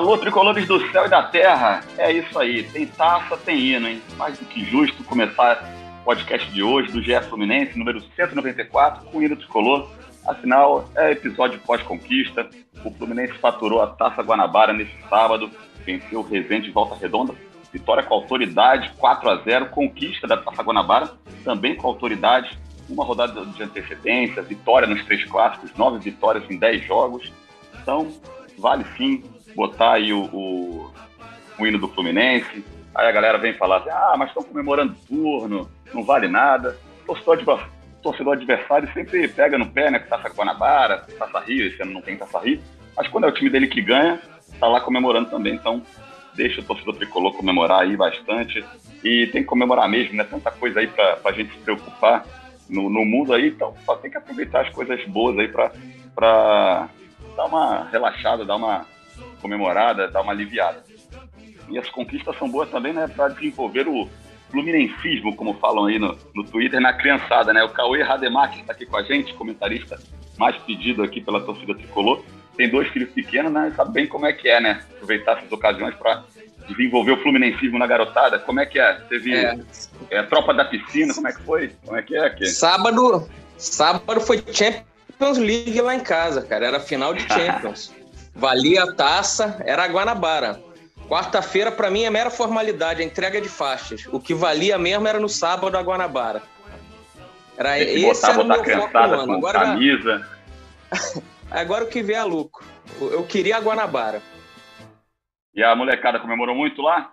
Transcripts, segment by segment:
Alô, tricolores do céu e da terra. É isso aí. Tem taça, tem hino, hein? Mais do que justo começar o podcast de hoje do GE Fluminense, número 194, com hino tricolor. Afinal, é episódio pós-conquista. O Fluminense faturou a Taça Guanabara nesse sábado, venceu o Resende de Volta Redonda. Vitória com autoridade, 4 a 0 conquista da Taça Guanabara, também com autoridade. Uma rodada de antecedência, vitória nos três clássicos, nove vitórias em dez jogos. Então, vale sim botar aí o, o, o hino do Fluminense. Aí a galera vem falar assim, ah, mas estão comemorando turno, não vale nada. Torcedor, torcedor adversário sempre pega no pé, né? Com Taça Guanabara, Taça Rio, esse ano não tem Taça Rio. Mas quando é o time dele que ganha, tá lá comemorando também. Então, deixa o torcedor tricolor comemorar aí bastante. E tem que comemorar mesmo, né? Tanta coisa aí pra, pra gente se preocupar no, no mundo aí. Então, só tem que aproveitar as coisas boas aí pra, pra dar uma relaxada, dar uma comemorada, dar uma aliviada. E as conquistas são boas também, né, para desenvolver o fluminensismo, como falam aí no, no Twitter, na criançada, né? O Cauê Rademar, que está aqui com a gente, comentarista mais pedido aqui pela torcida tricolor, tem dois filhos pequenos, né? Sabe bem como é que é, né? Aproveitar essas ocasiões para desenvolver o fluminensismo na garotada. Como é que é? Teve é. É, tropa da piscina, como é que foi? Como é que é aqui? Sábado, sábado foi Champions League lá em casa, cara. Era final de Champions. Valia a taça, era a Guanabara. Quarta-feira, para mim, é mera formalidade, a entrega de faixas. O que valia mesmo era no sábado a Guanabara. Era Tem que esse botar, era botar meu foco ano. Agora, camisa. Agora o que vê é lucro. Eu queria a Guanabara. E a molecada comemorou muito lá?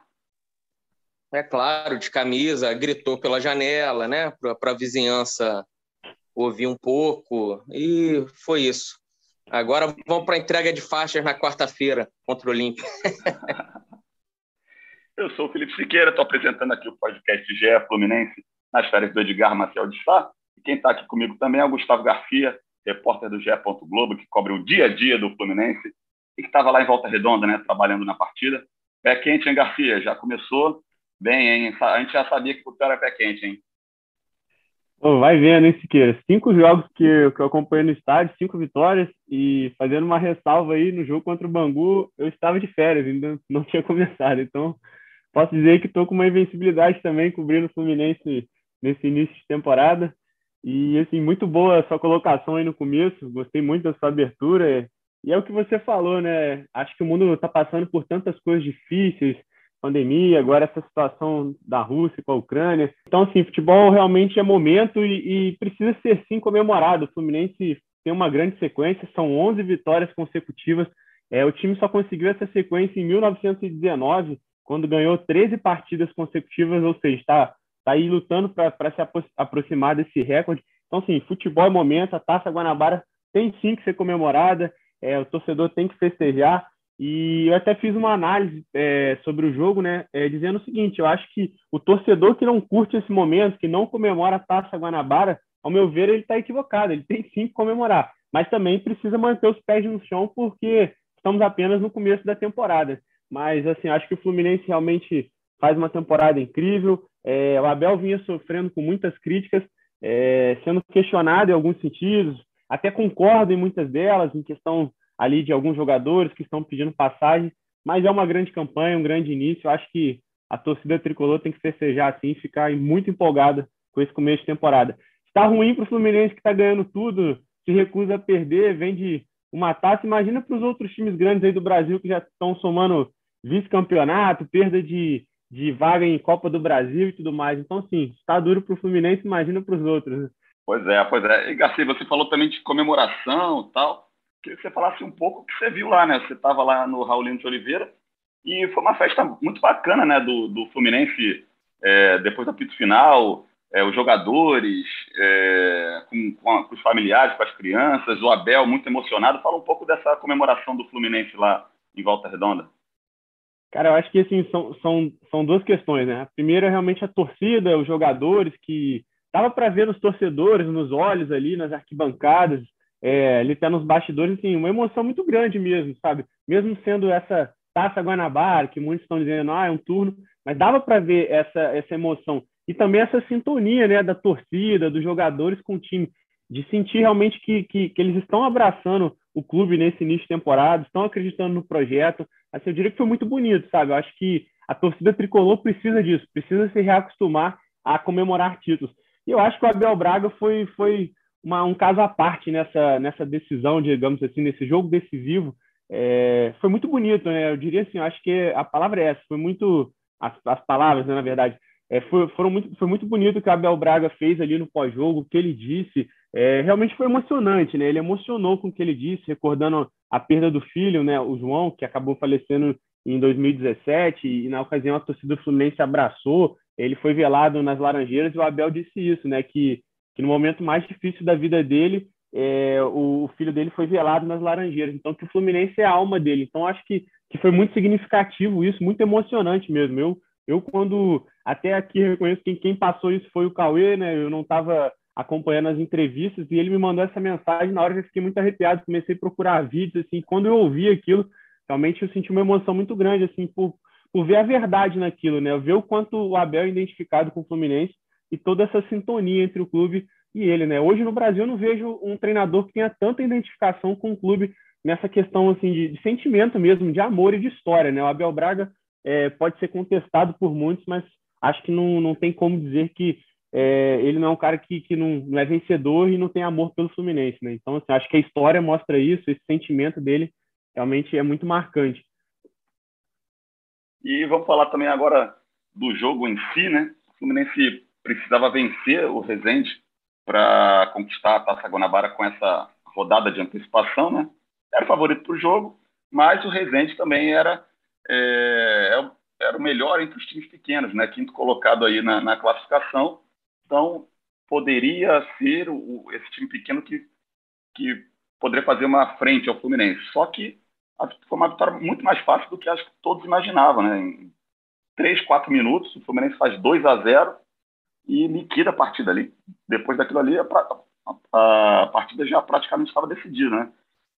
É claro, de camisa, gritou pela janela, né? Para a vizinhança ouvir um pouco. E foi isso. Agora vamos para a entrega de faixas na quarta-feira contra o Olímpia. Eu sou o Felipe Siqueira, estou apresentando aqui o podcast GE Fluminense nas férias do Edgar Maciel de Sá. E quem está aqui comigo também é o Gustavo Garcia, repórter do GE. Globo, que cobre o dia a dia do Fluminense e que estava lá em Volta Redonda, né, trabalhando na partida. Pé quente, hein, Garcia? Já começou bem, hein? A gente já sabia que o era pé quente, hein? Pô, vai vendo, hein, Siqueira? Cinco jogos que, eu, que eu acompanhei no estádio, cinco vitórias, e fazendo uma ressalva aí no jogo contra o Bangu, eu estava de férias, ainda não tinha começado. Então, posso dizer que estou com uma invencibilidade também, cobrindo o Fluminense nesse início de temporada. E, assim, muito boa a sua colocação aí no começo, gostei muito da sua abertura. E é o que você falou, né? Acho que o mundo está passando por tantas coisas difíceis, pandemia, agora essa situação da Rússia com a Ucrânia. Então, assim, futebol realmente é momento e, e, precisa ser sim comemorado. O Fluminense tem uma grande sequência, são 11 vitórias consecutivas. É, o time só conseguiu essa sequência em 1919, quando ganhou 13 partidas consecutivas, ou seja, está tá aí lutando para se apro aproximar desse recorde. Então, assim, futebol é momento, a Taça Guanabara tem sim que ser comemorada, é, o torcedor tem que festejar. E eu até fiz uma análise é, sobre o jogo, né, é, dizendo o seguinte: eu acho que o torcedor que não curte esse momento, que não comemora a Taça Guanabara, ao meu ver, ele está equivocado. Ele tem sim que comemorar, mas também precisa manter os pés no chão, porque estamos apenas no começo da temporada. Mas, assim, acho que o Fluminense realmente faz uma temporada incrível. É, o Abel vinha sofrendo com muitas críticas, é, sendo questionado em alguns sentidos, até concordo em muitas delas, em questão ali de alguns jogadores que estão pedindo passagem, mas é uma grande campanha, um grande início. Eu acho que a torcida tricolor tem que festejar assim, ficar muito empolgada com esse começo de temporada. Está ruim para o Fluminense que está ganhando tudo, se recusa a perder, vem de uma taça. Imagina para os outros times grandes aí do Brasil que já estão somando vice-campeonato, perda de, de vaga em Copa do Brasil e tudo mais. Então, sim, está duro para o Fluminense, imagina para os outros. Pois é, pois é. E Garcia, você falou também de comemoração e tal. Queria que você falasse um pouco o que você viu lá, né? Você estava lá no Raulino de Oliveira e foi uma festa muito bacana, né? Do, do Fluminense é, depois do apito final, é, os jogadores, é, com, com, a, com, os familiares, com as crianças, o Abel muito emocionado. Fala um pouco dessa comemoração do Fluminense lá em Volta Redonda. Cara, eu acho que assim, são, são, são duas questões, né? A primeira é realmente a torcida, os jogadores, que dava para ver nos torcedores, nos olhos ali, nas arquibancadas, é, ele tá nos bastidores, assim, uma emoção muito grande mesmo, sabe? Mesmo sendo essa Taça Guanabara, que muitos estão dizendo, ah, é um turno, mas dava para ver essa, essa emoção. E também essa sintonia, né, da torcida, dos jogadores com o time, de sentir realmente que, que, que eles estão abraçando o clube nesse início de temporada, estão acreditando no projeto, assim, eu diria que foi muito bonito, sabe? Eu acho que a torcida tricolor precisa disso, precisa se reacostumar a comemorar títulos. E eu acho que o Abel Braga foi, foi uma, um caso à parte nessa, nessa decisão, digamos assim, nesse jogo decisivo. É, foi muito bonito, né? Eu diria assim, eu acho que a palavra é essa, foi muito. As, as palavras, né, na verdade. É, foi, foram muito, foi muito bonito o que o Abel Braga fez ali no pós-jogo, o que ele disse. É, realmente foi emocionante, né? Ele emocionou com o que ele disse, recordando a perda do filho, né? O João, que acabou falecendo em 2017, e na ocasião a torcida do Fluminense abraçou. Ele foi velado nas Laranjeiras e o Abel disse isso, né? Que, que no momento mais difícil da vida dele, é, o, filho dele foi velado nas Laranjeiras. Então, que o Fluminense é a alma dele. Então, acho que, que foi muito significativo isso, muito emocionante mesmo. Eu, eu quando até aqui reconheço que quem passou isso foi o Cauê, né? Eu não estava acompanhando as entrevistas e ele me mandou essa mensagem na hora eu fiquei muito arrepiado, comecei a procurar vídeos assim, quando eu ouvi aquilo, realmente eu senti uma emoção muito grande assim por, por ver a verdade naquilo, né? Ver o quanto o Abel é identificado com o Fluminense e toda essa sintonia entre o clube e ele, né? Hoje no Brasil eu não vejo um treinador que tenha tanta identificação com o clube nessa questão assim de, de sentimento mesmo, de amor e de história, né? O Abel Braga é, pode ser contestado por muitos, mas acho que não, não tem como dizer que é, ele não é um cara que, que não, não, é vencedor e não tem amor pelo Fluminense, né? Então, assim, acho que a história mostra isso, esse sentimento dele realmente é muito marcante. E vamos falar também agora do jogo em si, né? O Fluminense precisava vencer o Resende para conquistar a Taça Guanabara com essa rodada de antecipação, né? Era o favorito para o jogo, mas o Resende também era é, é era o melhor entre os times pequenos, né? Quinto colocado aí na, na classificação. Então, poderia ser o, esse time pequeno que, que poderia fazer uma frente ao Fluminense. Só que foi uma vitória muito mais fácil do que acho que todos imaginavam, né? Em 3, 4 minutos, o Fluminense faz 2 a 0 e liquida a partida ali. Depois daquilo ali, a, a, a partida já praticamente estava decidida, né?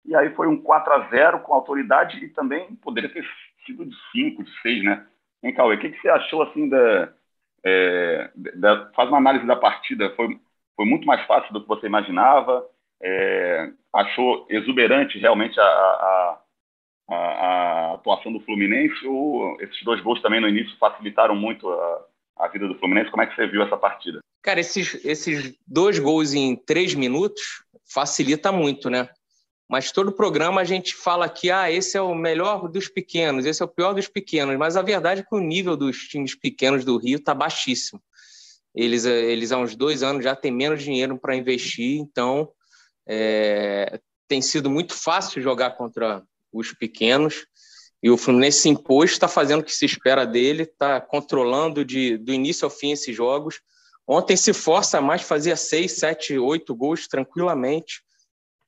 E aí foi um 4 a 0 com autoridade e também poderia ter sido de 5, de 6, né? Hein, Cauê, o que, que você achou assim da, é, da, Faz uma análise da partida, foi, foi muito mais fácil do que você imaginava? É, achou exuberante realmente a, a, a, a, atuação do Fluminense ou esses dois gols também no início facilitaram muito a, a vida do Fluminense? Como é que você viu essa partida? Cara, esses, esses dois gols em três minutos facilita muito, né? Mas todo programa a gente fala que ah, esse é o melhor dos pequenos, esse é o pior dos pequenos. Mas a verdade é que o nível dos times pequenos do Rio está baixíssimo. Eles, eles há uns dois anos já têm menos dinheiro para investir, então é, tem sido muito fácil jogar contra os pequenos. E o Fluminense se impôs, está fazendo o que se espera dele, está controlando de, do início ao fim esses jogos. Ontem se força mais, fazia seis, sete, oito gols tranquilamente.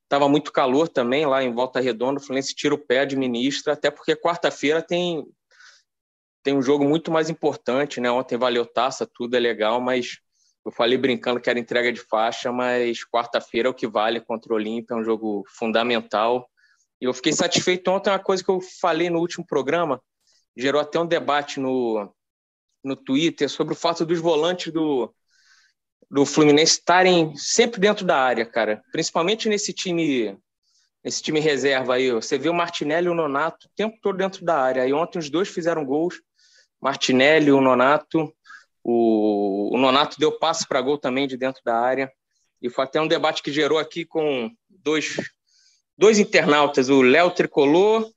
Estava muito calor também lá em Volta Redonda. O Fluminense tira o pé, administra, até porque quarta-feira tem, tem um jogo muito mais importante. Né? Ontem valeu taça, tudo é legal, mas eu falei brincando que era entrega de faixa, mas quarta-feira é o que vale contra o Olímpia, é um jogo fundamental. Eu fiquei satisfeito ontem, uma coisa que eu falei no último programa, gerou até um debate no, no Twitter sobre o fato dos volantes do, do Fluminense estarem sempre dentro da área, cara. Principalmente nesse time nesse time reserva aí. Você vê o Martinelli e o Nonato o tempo todo dentro da área. Aí ontem os dois fizeram gols. Martinelli o Nonato. O, o Nonato deu passe para gol também de dentro da área. E foi até um debate que gerou aqui com dois, dois internautas, o Léo Tricolor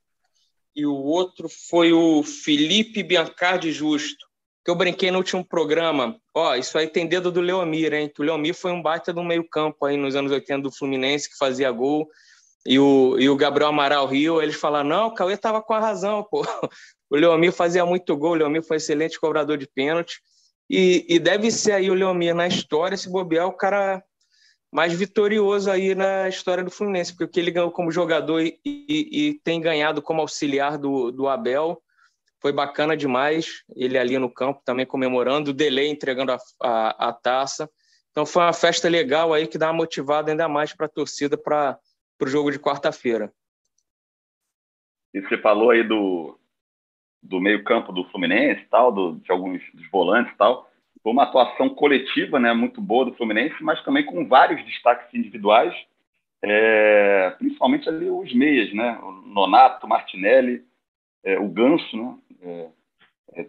e o outro foi o Felipe Biancardi Justo que eu brinquei no último programa. Ó, isso aí tem dedo do Leomir, hein? Que o Leomir foi um baita do meio-campo aí nos anos 80 do Fluminense, que fazia gol. E o, e o Gabriel Amaral Rio, eles falaram: não, o Cauê tava com a razão, pô. O Leomir fazia muito gol, o Leomir foi excelente cobrador de pênalti. E, e deve ser aí o Leomir na história, se bobear, o cara mais vitorioso aí na história do Fluminense, porque o que ele ganhou como jogador e, e, e tem ganhado como auxiliar do, do Abel foi bacana demais. Ele ali no campo também comemorando, o Delay entregando a, a, a taça. Então foi uma festa legal aí que dá uma motivada ainda mais para a torcida para o jogo de quarta-feira. E você falou aí do, do meio-campo do Fluminense, tal, do, de alguns dos volantes tal. Foi uma atuação coletiva né, muito boa do Fluminense, mas também com vários destaques individuais, é, principalmente ali os meias, né? O Nonato, Martinelli, é, o Ganso, né? É, é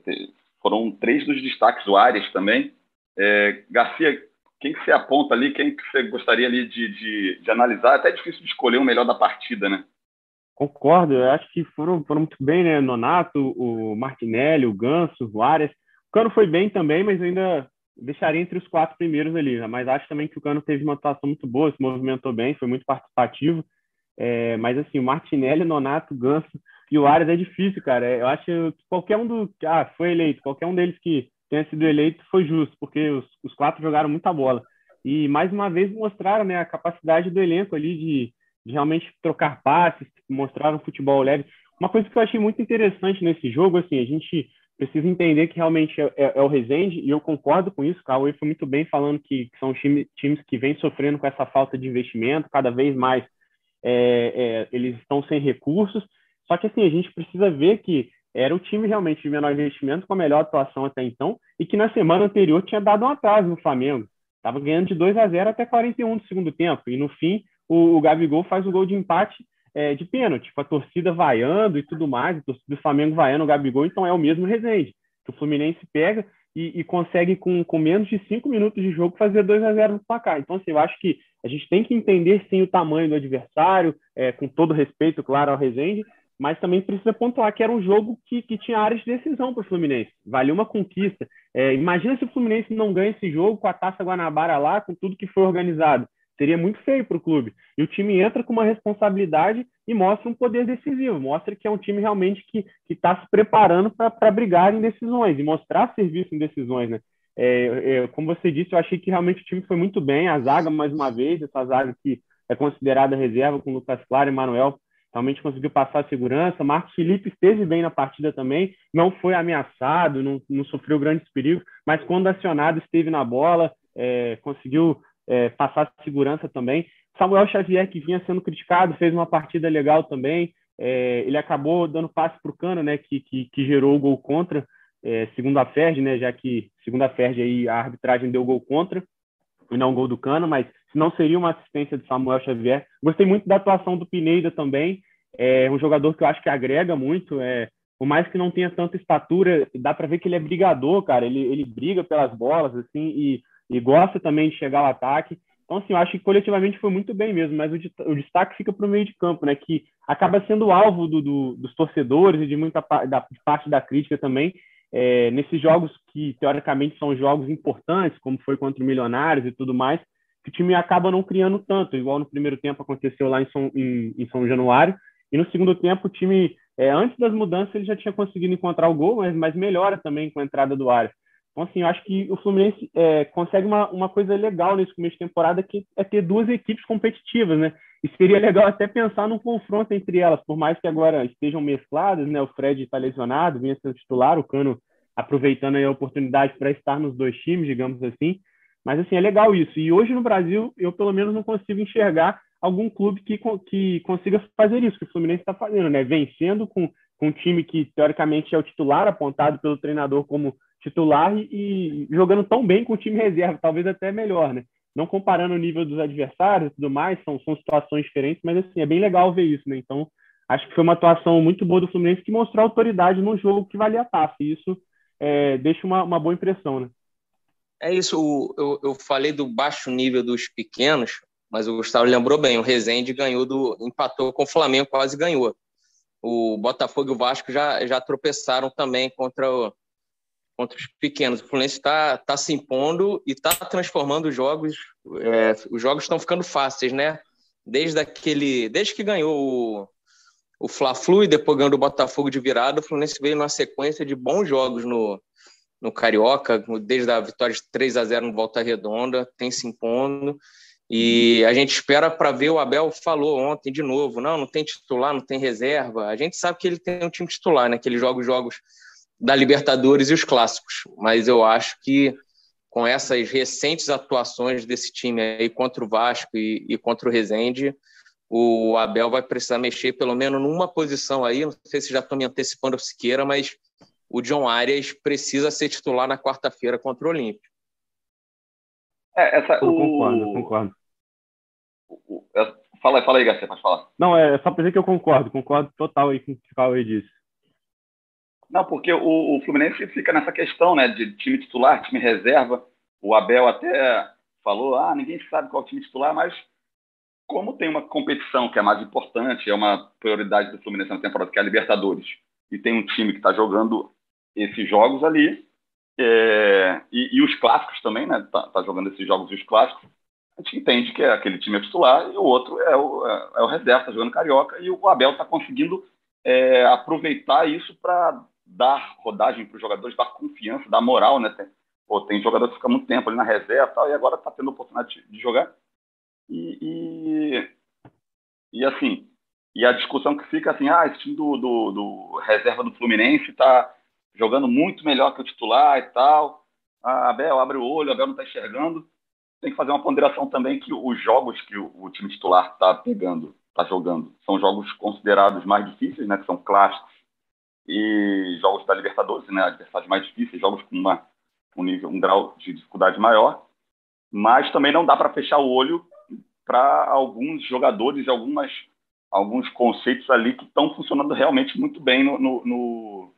foram três dos destaques, o Arias também. É, Garcia, quem que você aponta ali, quem que você gostaria ali de, de, de, analisar? Até é difícil de escolher o melhor da partida, né? Concordo, eu acho que foram, foram muito bem, né? Nonato, o Martinelli, o Ganso, o Arias. Cano foi bem também, mas ainda deixaria entre os quatro primeiros ali. Né? Mas acho também que o Cano teve uma atuação muito boa, se movimentou bem, foi muito participativo. É, mas assim, o Martinelli, Nonato, Ganso e o Arias é difícil, cara. É, eu acho que qualquer um do. Ah, foi eleito, qualquer um deles que tenha sido eleito foi justo, porque os, os quatro jogaram muita bola. E mais uma vez mostraram né, a capacidade do elenco ali de, de realmente trocar passes, mostraram futebol leve. Uma coisa que eu achei muito interessante nesse jogo, assim, a gente precisa entender que realmente é, é, é o Rezende, e eu concordo com isso, o Cauê foi muito bem falando que, que são time, times que vêm sofrendo com essa falta de investimento, cada vez mais é, é, eles estão sem recursos, só que assim, a gente precisa ver que era o time realmente de menor investimento, com a melhor atuação até então, e que na semana anterior tinha dado um atraso no Flamengo. Estava ganhando de 2 a 0 até 41 do segundo tempo. E no fim, o, o Gabigol faz o gol de empate é, de pênalti, com a torcida vaiando e tudo mais, a torcida do Flamengo vaiando o Gabigol, então é o mesmo Resende, que o Fluminense pega e, e consegue, com, com menos de cinco minutos de jogo, fazer 2 a 0 no placar. Então, assim, eu acho que a gente tem que entender, sim, o tamanho do adversário, é, com todo respeito, claro, ao Resende, mas também precisa pontuar que era um jogo que, que tinha áreas de decisão para o Fluminense. Valia uma conquista. É, imagina se o Fluminense não ganha esse jogo com a Taça Guanabara lá, com tudo que foi organizado. Seria muito feio para o clube. E o time entra com uma responsabilidade e mostra um poder decisivo. Mostra que é um time realmente que está se preparando para brigar em decisões e mostrar serviço em decisões. Né? É, é, como você disse, eu achei que realmente o time foi muito bem. A zaga, mais uma vez, essa zaga que é considerada reserva com Lucas Claro e Manuel, realmente conseguiu passar a segurança. Marcos Felipe esteve bem na partida também, não foi ameaçado, não, não sofreu grandes perigos, mas quando acionado esteve na bola, é, conseguiu é, passar segurança também. Samuel Xavier, que vinha sendo criticado, fez uma partida legal também. É, ele acabou dando passe para o Cano, né, que, que, que, gerou o gol contra, é, segundo a Ferdi, né, já que, segundo a Ferdi, aí, a arbitragem deu gol contra, e não gol do Cano, mas não seria uma assistência de Samuel Xavier. Gostei muito da atuação do Pineda também, é um jogador que eu acho que agrega muito, é, por mais que não tenha tanta estatura, dá para ver que ele é brigador, cara, ele, ele briga pelas bolas, assim, e, e gosta também de chegar ao ataque. Então, assim, eu acho que coletivamente foi muito bem mesmo, mas o, o destaque fica para o meio de campo, né, que acaba sendo alvo do, do, dos torcedores e de muita da, parte da crítica também, é, nesses jogos que, teoricamente, são jogos importantes, como foi contra o Milionários e tudo mais, que o time acaba não criando tanto, igual no primeiro tempo aconteceu lá em São, em, em São Januário, e no segundo tempo o time, é, antes das mudanças, ele já tinha conseguido encontrar o gol, mas, mas melhora também com a entrada do Arias. Então, assim, eu acho que o Fluminense é, consegue uma, uma coisa legal nesse começo de temporada, que é ter duas equipes competitivas, né? E seria legal até pensar num confronto entre elas, por mais que agora estejam mescladas, né? O Fred está lesionado, vinha sendo titular, o Cano aproveitando a oportunidade para estar nos dois times, digamos assim. Mas, assim, é legal isso. E hoje no Brasil, eu pelo menos não consigo enxergar algum clube que, que consiga fazer isso, que o Fluminense está fazendo, né? Vencendo com, com um time que, teoricamente, é o titular, apontado pelo treinador como titular e, e, jogando tão bem com o time reserva, talvez até melhor, né? Não comparando o nível dos adversários e tudo mais, são, são situações diferentes, mas assim, é bem legal ver isso, né? Então, acho que foi uma atuação muito boa do Fluminense que mostrou autoridade no jogo que valia a taça, e isso é, deixa uma, uma boa impressão, né? É isso, eu, eu falei do baixo nível dos pequenos, mas o Gustavo lembrou bem, o Rezende ganhou do empatou com o Flamengo, quase ganhou. O Botafogo e o Vasco já, já tropeçaram também contra o, contra os pequenos. O Fluminense está tá se impondo e está transformando os jogos. É, os jogos estão ficando fáceis, né? Desde aquele, desde que ganhou o, o Fla-Flu e depois ganhou o Botafogo de virada, o Fluminense veio numa sequência de bons jogos no, no Carioca, desde a vitória de 3 a 0 no Volta Redonda, tem se impondo. E a gente espera para ver o Abel falou ontem de novo, não, não tem titular, não tem reserva. A gente sabe que ele tem um time titular, né? Que ele joga os jogos da Libertadores e os clássicos. Mas eu acho que com essas recentes atuações desse time aí contra o Vasco e, e contra o Rezende, o Abel vai precisar mexer pelo menos numa posição aí. Não sei se já estou me antecipando se queira, mas o John Arias precisa ser titular na quarta-feira contra o Olímpio. É, essa, eu o... concordo, concordo. É, fala, fala aí, Garcia, pode falar. Não, é só para dizer que eu concordo, concordo total aí com o que o Cauê disse. Não, porque o, o, Fluminense fica nessa questão, né, de time titular, time reserva. O Abel até falou, ah, ninguém sabe qual é o time titular, mas como tem uma competição que é mais importante, é uma prioridade do Fluminense na temporada, que é a Libertadores, e tem um time que está jogando esses jogos ali, é, e, e, os clássicos também, né? Tá, tá, jogando esses jogos e os clássicos. A gente entende que é aquele time é titular e o outro é o, é, é o reserva, tá jogando carioca, e o Abel está conseguindo é, aproveitar isso para dar rodagem para os jogadores, dar confiança, dar moral, né? Tem, pô, tem jogador que fica muito tempo ali na reserva tal, e agora está tendo a oportunidade de, de jogar. E, e, e, assim, e a discussão que fica assim, ah, esse time do, do, do reserva do Fluminense está jogando muito melhor que o titular e tal. Ah, Abel, abre o olho, Abel não está enxergando. Tem que fazer uma ponderação também que os jogos que o, o time titular está pegando, está jogando, são jogos considerados mais difíceis, né, que são clássicos, e jogos da Libertadores, né, adversários mais difíceis, jogos com uma, um, nível, um grau de dificuldade maior. Mas também não dá para fechar o olho para alguns jogadores e algumas, alguns conceitos ali que estão funcionando realmente muito bem no, no, no,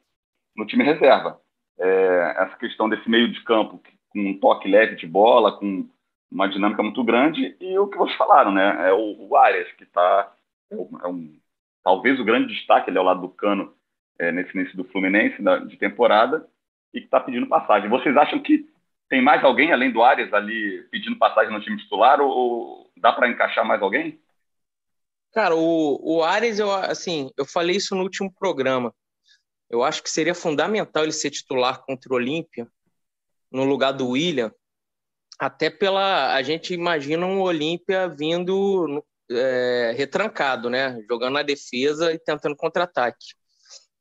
no time reserva. É, essa questão desse meio de campo com um toque leve de bola, com uma dinâmica muito grande, e o que vocês falaram, né? É o, o Arias, que está. É, um, é um, talvez o grande destaque, é ao lado do Cano é, nesse início do Fluminense da, de temporada, e que está pedindo passagem. Vocês acham que tem mais alguém além do Arias ali pedindo passagem no time titular ou, ou dá para encaixar mais alguém? Cara, o, o Arias, eu, assim, eu falei isso no último programa. Eu acho que seria fundamental ele ser titular contra o Olímpia, no lugar do William, até pela. A gente imagina um Olímpia vindo é, retrancado, né? Jogando na defesa e tentando contra-ataque.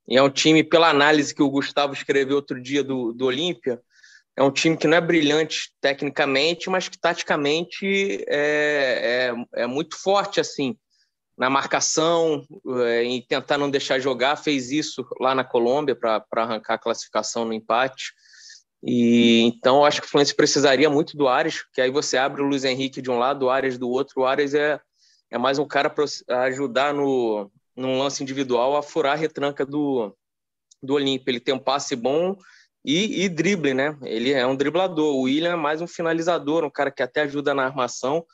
E é um time, pela análise que o Gustavo escreveu outro dia do, do Olímpia, é um time que não é brilhante tecnicamente, mas que taticamente é, é, é muito forte, assim na marcação, é, em tentar não deixar jogar, fez isso lá na Colômbia para arrancar a classificação no empate. E então acho que o Fluminense precisaria muito do Ares, que aí você abre o Luiz Henrique de um lado, o Ares do outro. O Ares é, é mais um cara para ajudar no num lance individual a furar a retranca do do Olímpio. Ele tem um passe bom e, e drible, né? Ele é um driblador. O William é mais um finalizador, um cara que até ajuda na armação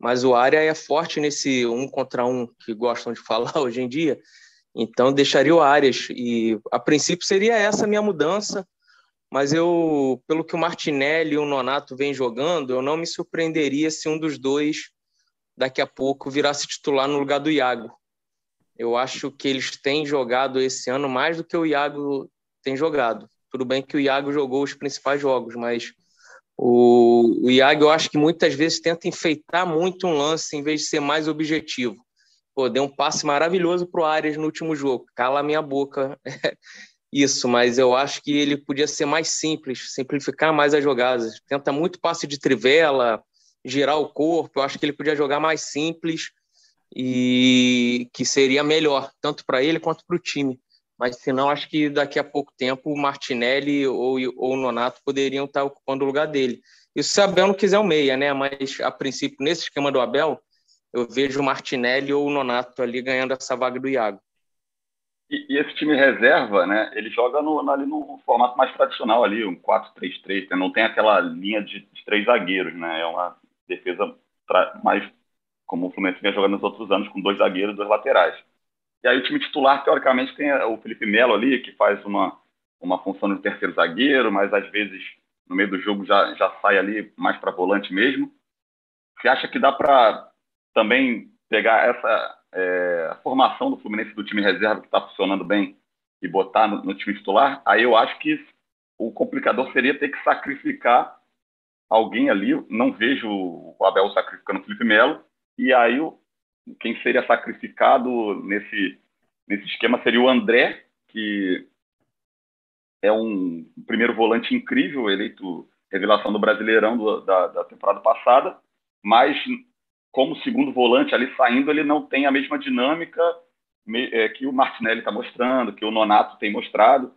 mas o área é forte nesse um contra um que gostam de falar hoje em dia. Então deixaria o Arias e a princípio seria essa a minha mudança, mas eu, pelo que o Martinelli e o Nonato vêm jogando, eu não me surpreenderia se um dos dois daqui a pouco virasse titular no lugar do Iago. Eu acho que eles têm jogado esse ano mais do que o Iago tem jogado. Tudo bem que o Iago jogou os principais jogos, mas o, o Iago, eu acho que muitas vezes tenta enfeitar muito um lance em vez de ser mais objetivo. Pô, deu um passe maravilhoso para o Arias no último jogo. Cala a minha boca isso, mas eu acho que ele podia ser mais simples, simplificar mais as jogadas. Tenta muito passe de trivela, girar o corpo. Eu acho que ele podia jogar mais simples e que seria melhor, tanto para ele quanto para o time mas senão acho que daqui a pouco tempo o Martinelli ou, ou o Nonato poderiam estar ocupando o lugar dele. Isso se o Abel não quiser o meia, né? Mas a princípio, nesse esquema do Abel, eu vejo o Martinelli ou o Nonato ali ganhando essa vaga do Iago. E, e esse time reserva, né? Ele joga no, ali no formato mais tradicional ali, um 4-3-3, né? não tem aquela linha de, de, três zagueiros, né? É uma defesa mais como o Fluminense vinha jogando nos outros anos, com dois zagueiros e dois laterais. E aí o time titular, teoricamente, tem o Felipe Melo ali, que faz uma, uma função de terceiro zagueiro, mas às vezes no meio do jogo já, já sai ali mais para volante mesmo. Você acha que dá para também pegar essa é, formação do Fluminense do time reserva que está funcionando bem e botar no, no, time titular? Aí eu acho que o complicador seria ter que sacrificar alguém ali. Não vejo o Abel sacrificando o Felipe Melo. E aí o, quem seria sacrificado nesse, nesse esquema seria o André, que é um primeiro volante incrível, eleito revelação do Brasileirão do, da, da temporada passada, mas como segundo volante ali saindo, ele não tem a mesma dinâmica é, que o Martinelli está mostrando, que o Nonato tem mostrado.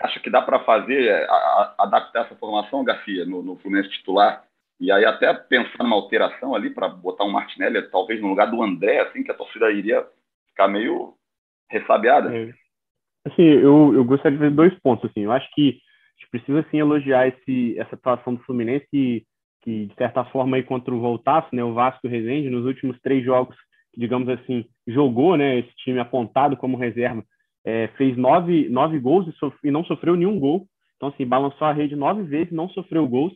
Acha que dá para fazer, é, a, a, adaptar essa formação, Garcia, no, no Fluminense titular, e aí até pensar numa alteração ali para botar um Martinelli, talvez no lugar do André, assim, que a torcida iria ficar meio ressabiada. É. Assim, eu, eu gostaria de ver dois pontos, assim. Eu acho que a gente precisa, elogiar esse, essa atuação do Fluminense, que, que de certa forma, aí contra o Voltaço, né, o Vasco e o Rezende, nos últimos três jogos, digamos assim, jogou, né, esse time apontado como reserva, é, fez nove, nove gols e, sof e não sofreu nenhum gol. Então, assim, balançou a rede nove vezes, não sofreu gols.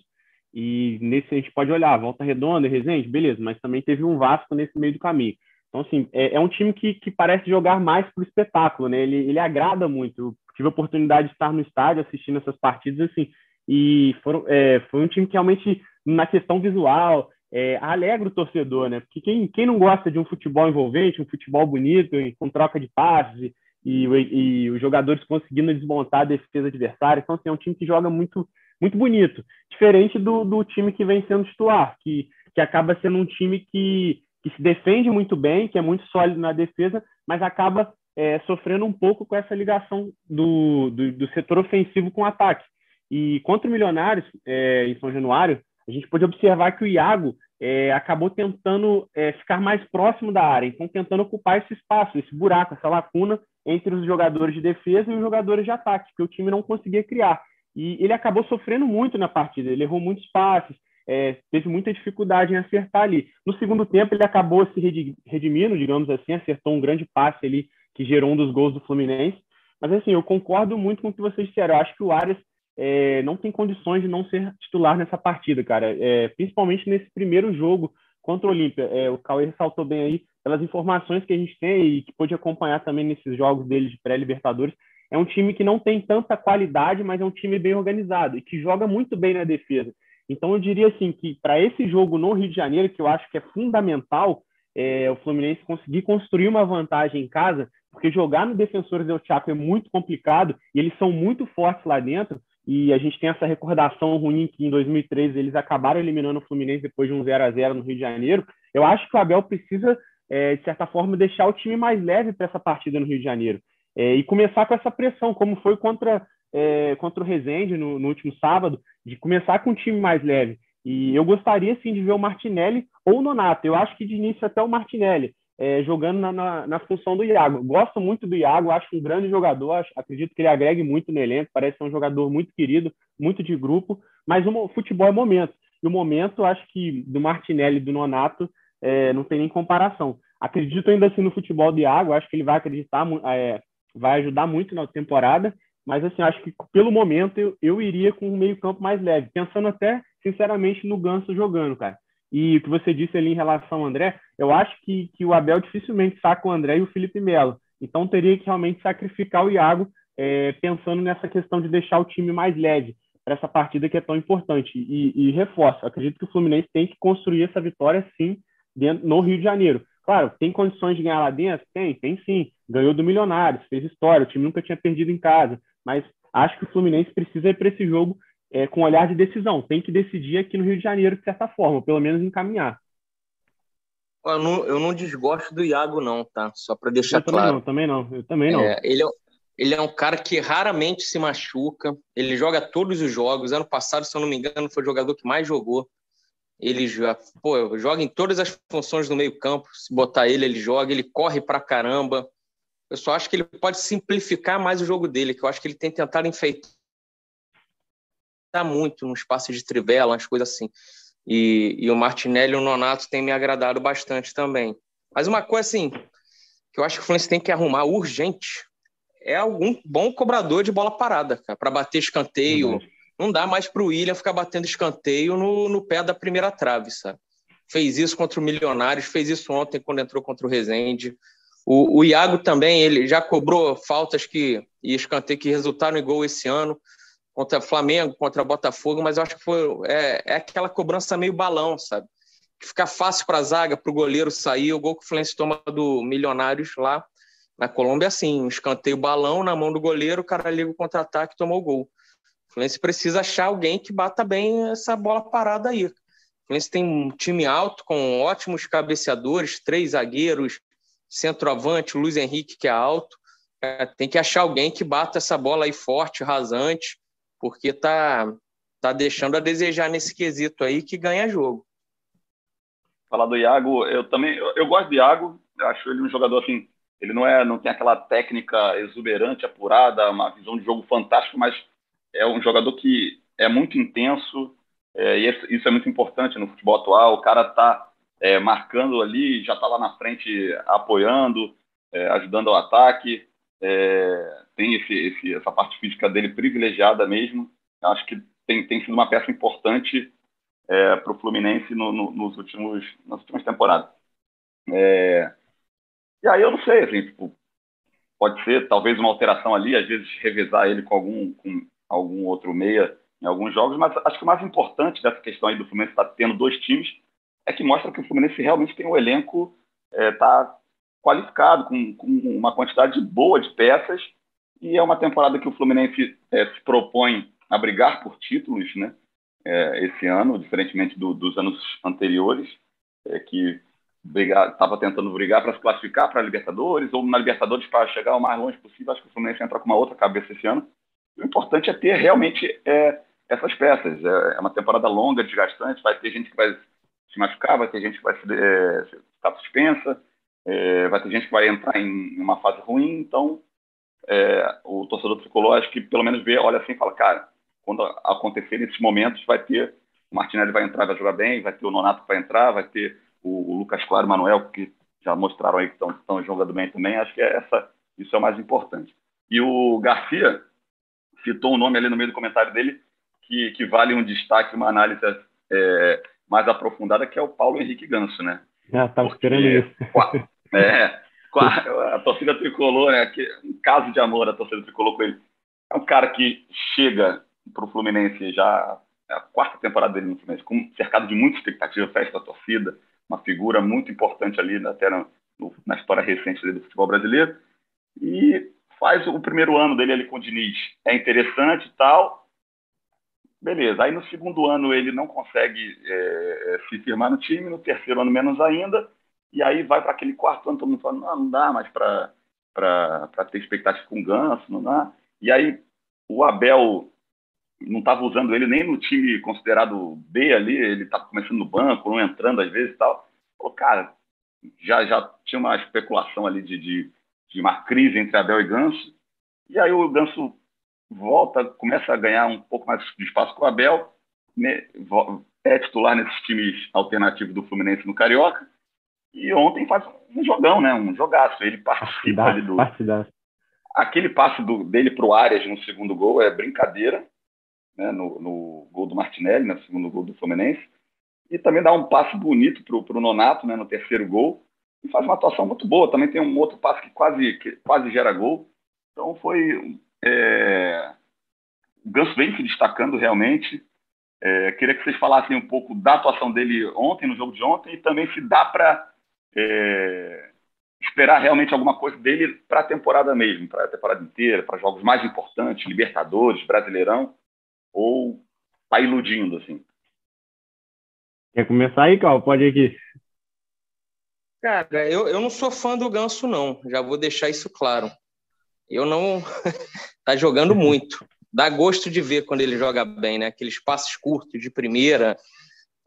E nesse a gente pode olhar, Volta Redonda, Resende, beleza, mas também teve um Vasco nesse meio do caminho. Então, assim, é, é um time que, que parece jogar mais para o espetáculo, né? Ele, ele agrada muito. Eu tive a oportunidade de estar no estádio assistindo essas partidas, assim, e foram, é, foi um time que realmente, na questão visual, é, alegra o torcedor, né? Porque quem, quem não gosta de um futebol envolvente, um futebol bonito, com troca de passes e, e, e os jogadores conseguindo desmontar a defesa adversária, então, assim, é um time que joga muito muito bonito. Diferente do, do time que vem sendo titular, que, que acaba sendo um time que, que se defende muito bem, que é muito sólido na defesa, mas acaba é, sofrendo um pouco com essa ligação do, do, do, setor ofensivo com o ataque. E contra o Milionários, é, em São Januário, a gente pode observar que o Iago é, acabou tentando é, ficar mais próximo da área, então tentando ocupar esse espaço, esse buraco, essa lacuna entre os jogadores de defesa e os jogadores de ataque, que o time não conseguia criar. E ele acabou sofrendo muito na partida, ele errou muitos passes, é, teve muita dificuldade em acertar ali. No segundo tempo, ele acabou se redimindo, digamos assim, acertou um grande passe ali que gerou um dos gols do Fluminense. Mas, assim, eu concordo muito com o que vocês disseram. Eu acho que o Arias é, não tem condições de não ser titular nessa partida, cara. É, principalmente nesse primeiro jogo contra o Olímpia. É, o Cauê ressaltou bem aí, pelas informações que a gente tem e que pôde acompanhar também nesses jogos dele de pré-Libertadores, é um time que não tem tanta qualidade, mas é um time bem organizado e que joga muito bem na defesa. Então, eu diria assim que para esse jogo no Rio de Janeiro, que eu acho que é fundamental, é, o Fluminense conseguir construir uma vantagem em casa, porque jogar no Defensores del Chaco é muito complicado e eles são muito fortes lá dentro. E a gente tem essa recordação ruim que em 2013 eles acabaram eliminando o Fluminense depois de um 0 a 0 no Rio de Janeiro. Eu acho que o Abel precisa, é, de certa forma, deixar o time mais leve para essa partida no Rio de Janeiro é, e começar com essa pressão, como foi contra, é, contra o Rezende no, no, último sábado, de começar com um time mais leve. E eu gostaria sim de ver o Martinelli ou o Nonato. Eu acho que de início até o Martinelli, é, jogando na, na, na, função do Iago. Gosto muito do Iago, acho um grande jogador, acho, acredito que ele agregue muito no elenco, parece ser um jogador muito querido, muito de grupo, mas o futebol é momento. E o momento, acho que do Martinelli e do Nonato é, não tem nem comparação. Acredito ainda assim no futebol do Iago, acho que ele vai acreditar, é, vai ajudar muito na temporada, mas assim, acho que pelo momento eu, eu iria com um meio-campo mais leve, pensando até, sinceramente, no Ganso jogando, cara. E o que você disse ali em relação ao André, eu acho que, que o Abel dificilmente saca o André e o Felipe Melo. Então teria que realmente sacrificar o Iago, é, pensando nessa questão de deixar o time mais leve para essa partida que é tão importante. E, e reforço, acredito que o Fluminense tem que construir essa vitória sim dentro, no Rio de Janeiro. Claro, tem condições de ganhar lá dentro? Tem, tem sim. Ganhou do Milionários, fez história, o time nunca tinha perdido em casa. Mas acho que o Fluminense precisa ir para esse jogo é, com olhar de decisão. Tem que decidir aqui no Rio de Janeiro, de certa forma, pelo menos encaminhar. Eu não, eu não desgosto do Iago, não, tá? Só para deixar eu claro. Também não, também não. Eu também não. É, ele, é, ele é um cara que raramente se machuca, ele joga todos os jogos. Ano passado, se eu não me engano, foi o jogador que mais jogou. Ele já, pô, joga em todas as funções do meio-campo. Se botar ele, ele joga, ele corre pra caramba. Eu só acho que ele pode simplificar mais o jogo dele, que eu acho que ele tem tentado enfeitar muito no espaço de trivela, umas coisas assim. E, e o Martinelli e o Nonato têm me agradado bastante também. Mas uma coisa assim, que eu acho que o Fluminense tem que arrumar urgente é algum bom cobrador de bola parada, para bater escanteio, uhum não dá mais para o William ficar batendo escanteio no, no pé da primeira trave, sabe? Fez isso contra o Milionários, fez isso ontem quando entrou contra o Rezende. O, o Iago também, ele já cobrou faltas que e escanteio que resultaram em gol esse ano contra Flamengo, contra Botafogo, mas eu acho que foi é, é aquela cobrança meio balão, sabe? Que fica fácil para a zaga, para o goleiro sair. O gol que o Fluminense toma do Milionários lá na Colômbia, assim, um escanteio balão na mão do goleiro, o cara liga o contra-ataque e tomou o gol. Fluminense precisa achar alguém que bata bem essa bola parada aí. O Fluminense tem um time alto com ótimos cabeceadores, três zagueiros, centroavante, Luiz Henrique que é alto. É, tem que achar alguém que bata essa bola aí forte, rasante, porque tá tá deixando a desejar nesse quesito aí que ganha jogo. Falar do Iago, eu também eu, eu gosto do Iago, acho ele um jogador assim ele não é, não tem aquela técnica exuberante, apurada, uma visão de jogo fantástica, mas é um jogador que é muito intenso, é, e isso é muito importante no futebol atual. O cara está é, marcando ali, já está lá na frente apoiando, é, ajudando ao ataque. É, tem esse, esse, essa parte física dele privilegiada mesmo. Acho que tem, tem sido uma peça importante é, para o Fluminense no, no, nos últimos, nas últimas temporadas. É, e aí eu não sei, assim, tipo, pode ser talvez uma alteração ali, às vezes revezar ele com algum, com algum outro meia em alguns jogos, mas acho que o mais importante dessa questão aí do Fluminense estar tá tendo dois times é que mostra que o Fluminense realmente tem um elenco está é, qualificado, com, com, uma quantidade boa de peças, e é uma temporada que o Fluminense é, se propõe a brigar por títulos, né? É, esse ano, diferentemente do, dos anos anteriores, é, que estava tentando brigar para se classificar para a Libertadores, ou na Libertadores para chegar o mais longe possível. Acho que o Fluminense entra com uma outra cabeça esse ano. O importante é ter realmente é, essas peças. É, uma temporada longa, desgastante, vai ter gente que vai se machucar, vai ter gente que vai é, ficar suspensa, é, vai ter gente que vai entrar em uma fase ruim, então é, o torcedor tricolor acho que pelo menos vê, olha assim e fala, cara, quando acontecer nesses momentos vai ter, o Martinelli vai entrar, vai jogar bem, vai ter o Nonato que vai entrar, vai ter o, o Lucas Claro o Manuel, que já mostraram aí que estão jogando bem também, acho que é essa, isso é o mais importante. E o Garcia citou um nome ali no meio do comentário dele que, que vale um destaque, uma análise é, mais aprofundada, que é o Paulo Henrique Ganso, né? Ah, estava esperando isso. É, a, a torcida tricolor, né? Que, um caso de amor a torcida tricolor com ele. É um cara que chega para o Fluminense já é a quarta temporada dele no Fluminense, com, cercado de muita expectativa, festa da torcida, uma figura muito importante ali até na, no, na história recente do futebol brasileiro. E faz o primeiro ano dele ali com o Diniz. É interessante e tal. Beleza. Aí no segundo ano ele não consegue é, se firmar no time, no terceiro ano menos ainda. E aí vai para aquele quarto ano, todo mundo fala, não, não dá mais para ter expectativa com o Ganso, não dá. E aí o Abel não estava usando ele nem no time considerado B ali, ele estava começando no banco, não entrando às vezes e tal. Pô, cara, já, já tinha uma especulação ali de, de, de uma crise entre Abel e Ganso. E aí o Ganso volta, começa a ganhar um pouco mais de espaço com o Abel, né, é titular nesses times alternativos do Fluminense no Carioca. E ontem faz um jogão, né? Um jogaço. Ele participa ali do. Partidaço. Aquele passe do, dele para o Arias no segundo gol é brincadeira, né? No, no, gol do Martinelli, no segundo gol do Fluminense. E também dá um passe bonito para o Nonato, né? No terceiro gol. E faz uma atuação muito boa. Também tem um outro passe que quase, que quase gera gol. Então foi. É... O Ganso vem se destacando realmente. É, queria que vocês falassem um pouco da atuação dele ontem, no jogo de ontem, e também se dá para é, esperar realmente alguma coisa dele para a temporada mesmo, para a temporada inteira, para jogos mais importantes, Libertadores, Brasileirão, ou tá iludindo, assim? Quer começar aí, Cal? Pode ir aqui. Cara, eu, eu não sou fã do Ganso, não. Já vou deixar isso claro. Eu não. tá jogando muito. Dá gosto de ver quando ele joga bem, né? Aqueles passes curtos de primeira.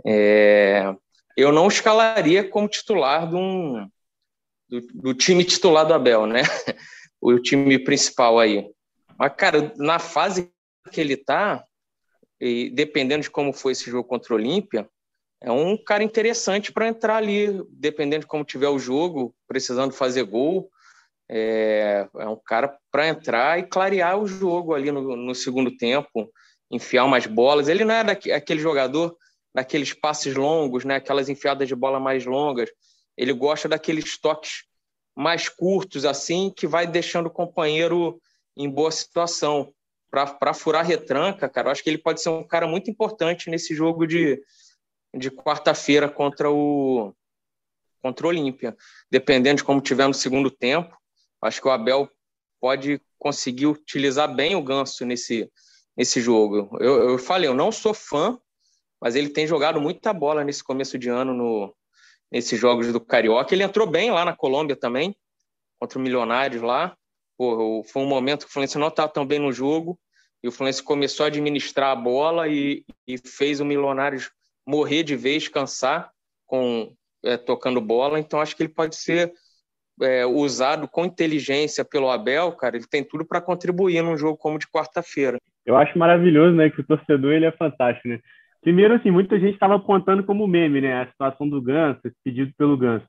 É eu não escalaria como titular de um, do, do, time titular do Abel, né? O time principal aí. Mas, cara, na fase que ele tá, e dependendo de como foi esse jogo contra o Olímpia, é um cara interessante para entrar ali, dependendo de como tiver o jogo, precisando fazer gol. É, é um cara para entrar e clarear o jogo ali no, no segundo tempo, enfiar umas bolas. Ele não é daquele jogador daqueles passes longos, né? aquelas enfiadas de bola mais longas. Ele gosta daqueles toques mais curtos, assim, que vai deixando o companheiro em boa situação. Para furar retranca, cara, eu acho que ele pode ser um cara muito importante nesse jogo de, de quarta-feira contra o contra o Olímpia. Dependendo de como tiver no segundo tempo, acho que o Abel pode conseguir utilizar bem o Ganso nesse, nesse jogo. Eu, eu falei, eu não sou fã mas ele tem jogado muita bola nesse começo de ano no, nesses jogos do Carioca. Ele entrou bem lá na Colômbia também, contra o Milionários lá. Foi um momento que o Fluminense não estava tão bem no jogo, e o Fluminense começou a administrar a bola e, e fez o Milionários morrer de vez, cansar, com é, tocando bola. Então, acho que ele pode ser é, usado com inteligência pelo Abel, cara, ele tem tudo para contribuir num jogo como de quarta-feira. Eu acho maravilhoso, né, que o torcedor ele é fantástico, né? Primeiro, assim, muita gente estava apontando como meme, né, a situação do Ganso, esse pedido pelo Ganso.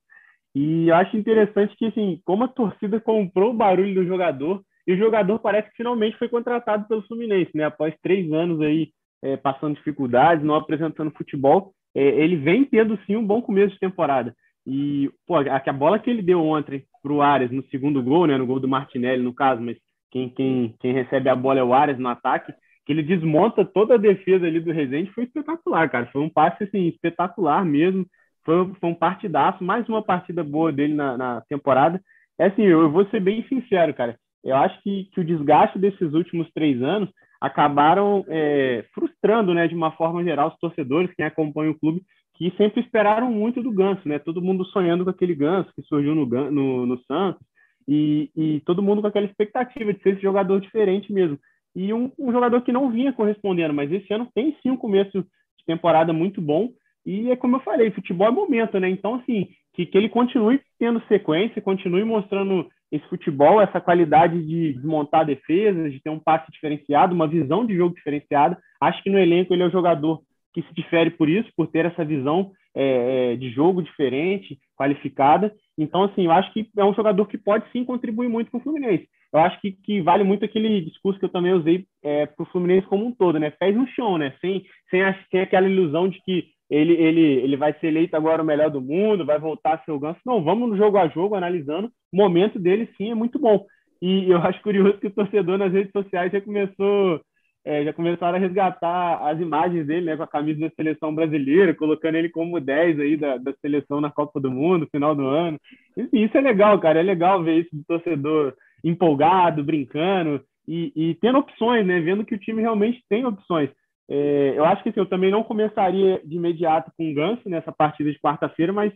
E eu acho interessante que, assim, como a torcida comprou o barulho do jogador, e o jogador parece que finalmente foi contratado pelo Fluminense, né? Após três anos aí é, passando dificuldades, não apresentando futebol, é, ele vem tendo sim um bom começo de temporada. E, pô, a, a bola que ele deu ontem para o Ares no segundo gol, né? No gol do Martinelli, no caso, mas quem, quem, quem recebe a bola é o Ares no ataque, que ele desmonta toda a defesa ali do Resende, foi espetacular, cara. Foi um passe, assim, espetacular mesmo. Foi, foi um partidaço, mais uma partida boa dele na, na temporada. É assim, eu, eu vou ser bem sincero, cara. Eu acho que, que o desgaste desses últimos três anos acabaram é, frustrando, né, de uma forma geral, os torcedores, quem acompanha o clube, que sempre esperaram muito do Ganso, né? Todo mundo sonhando com aquele Ganso que surgiu no, no, no Santos e, e, todo mundo com aquela expectativa de ser esse jogador diferente mesmo. E um, um, jogador que não vinha correspondendo, mas esse ano tem sim um começo de temporada muito bom. E é como eu falei, futebol é momento, né? Então, assim, que, que ele continue tendo sequência, continue mostrando esse futebol, essa qualidade de desmontar defesas, de ter um passe diferenciado, uma visão de jogo diferenciada. Acho que no elenco ele é o jogador que se difere por isso, por ter essa visão é, é, de jogo diferente, qualificada. Então, assim, eu acho que é um jogador que pode sim contribuir muito com o Fluminense. Eu acho que, que vale muito aquele discurso que eu também usei é, para o Fluminense como um todo, né? Pés no chão, né? Sem, sem, a, sem aquela ilusão de que ele, ele, ele vai ser eleito agora o melhor do mundo, vai voltar a ser o ganso. Não, vamos no jogo a jogo, analisando. O momento dele, sim, é muito bom. E eu acho curioso que o torcedor nas redes sociais já começou é, já começaram a resgatar as imagens dele, né, com a camisa da seleção brasileira, colocando ele como 10 aí da, da seleção na Copa do Mundo, final do ano. E, isso é legal, cara, é legal ver isso do torcedor empolgado, brincando e, e tendo opções, né, vendo que o time realmente tem opções. É, eu acho que assim, eu também não começaria de imediato com o Ganso nessa partida de quarta-feira, mas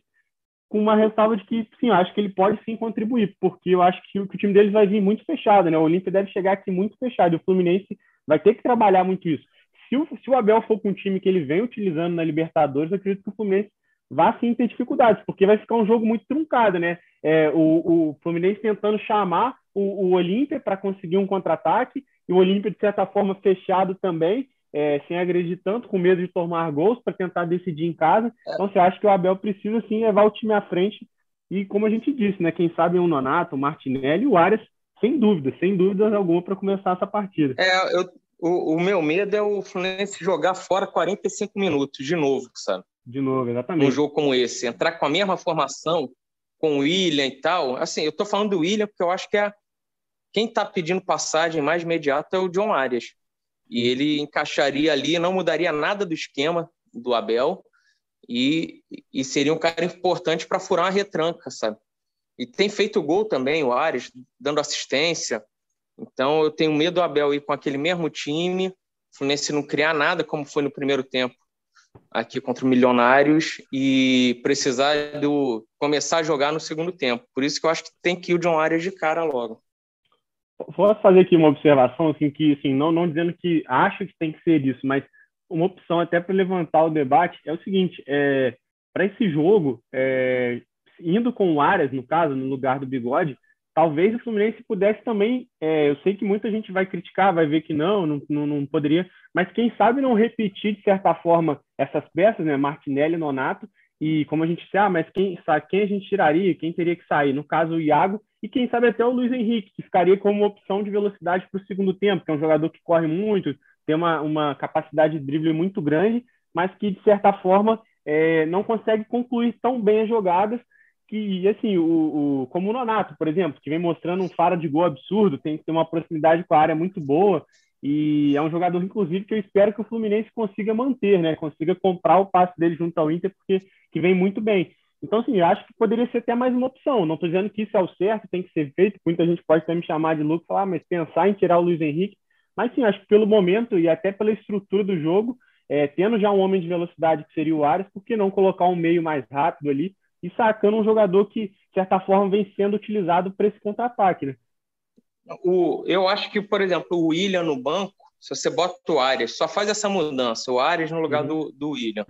com uma ressalva de que, sim, eu acho que ele pode sim contribuir, porque eu acho que, que o time deles vai vir muito fechado, né? O Olímpia deve chegar aqui muito fechado, e o Fluminense vai ter que trabalhar muito isso. Se o, se o Abel for com um time que ele vem utilizando na Libertadores, eu acredito que o Fluminense vai sim ter dificuldades, porque vai ficar um jogo muito truncado, né? É, o, o Fluminense tentando chamar o, o Olímpia para conseguir um contra-ataque, e o Olímpia, de certa forma, fechado também, é, sem agredir tanto, com medo de tomar gols para tentar decidir em casa. Então, você acha que o Abel precisa sim levar o time à frente e, como a gente disse, né? Quem sabe um Nonato, o Martinelli o Arias sem dúvida, sem dúvida alguma para começar essa partida. É, eu, o, o, meu medo é o Fluminense jogar fora 45 minutos de novo, sabe? De novo, exatamente. Um jogo como esse, entrar com a mesma formação, com o William e tal. Assim, eu tô falando do William porque eu acho que é quem está pedindo passagem mais imediata é o John Arias. E ele encaixaria ali, não mudaria nada do esquema do Abel e, e seria um cara importante para furar uma retranca, sabe? E tem feito gol também, o Ares, dando assistência. Então eu tenho medo do Abel ir com aquele mesmo time, Fluminense não criar nada como foi no primeiro tempo aqui contra o Milionários e precisar do começar a jogar no segundo tempo. Por isso que eu acho que tem que ir o John Arias de cara logo. Posso fazer aqui uma observação, assim, que, assim, não, não dizendo que acho que tem que ser isso, mas uma opção até para levantar o debate é o seguinte, é, para esse jogo, é, indo com o Arias, no caso, no lugar do Bigode, talvez o Fluminense pudesse também. É, eu sei que muita gente vai criticar, vai ver que não, não, não, não, poderia, mas quem sabe não repetir, de certa forma, essas peças, né? Martinelli, Nonato, e como a gente disse, ah, mas quem, sabe, quem a gente tiraria, quem teria que sair? No caso, o Iago, e quem sabe até o Luiz Henrique, que ficaria como opção de velocidade para o segundo tempo, que é um jogador que corre muito, tem uma, uma capacidade de drible muito grande, mas que, de certa forma, é, não consegue concluir tão bem as jogadas que, assim, o, o, como o Nonato, por exemplo, que vem mostrando um faro de gol absurdo, tem que ter uma proximidade com a área muito boa, e é um jogador, inclusive, que eu espero que o Fluminense consiga manter, né? Consiga comprar o passe dele junto ao Inter, porque que vem muito bem. Então, assim, eu acho que poderia ser até mais uma opção. Não estou dizendo que isso é o certo, tem que ser feito. Muita gente pode até me chamar de louco e falar, ah, mas pensar em tirar o Luiz Henrique. Mas, sim, acho que pelo momento e até pela estrutura do jogo, é, tendo já um homem de velocidade que seria o Ares, por que não colocar um meio mais rápido ali e sacando um jogador que, de certa forma, vem sendo utilizado para esse contra-ataque, né? O, eu acho que, por exemplo, o William no banco, se você bota o Arias, só faz essa mudança, o Arias no lugar uhum. do, do William.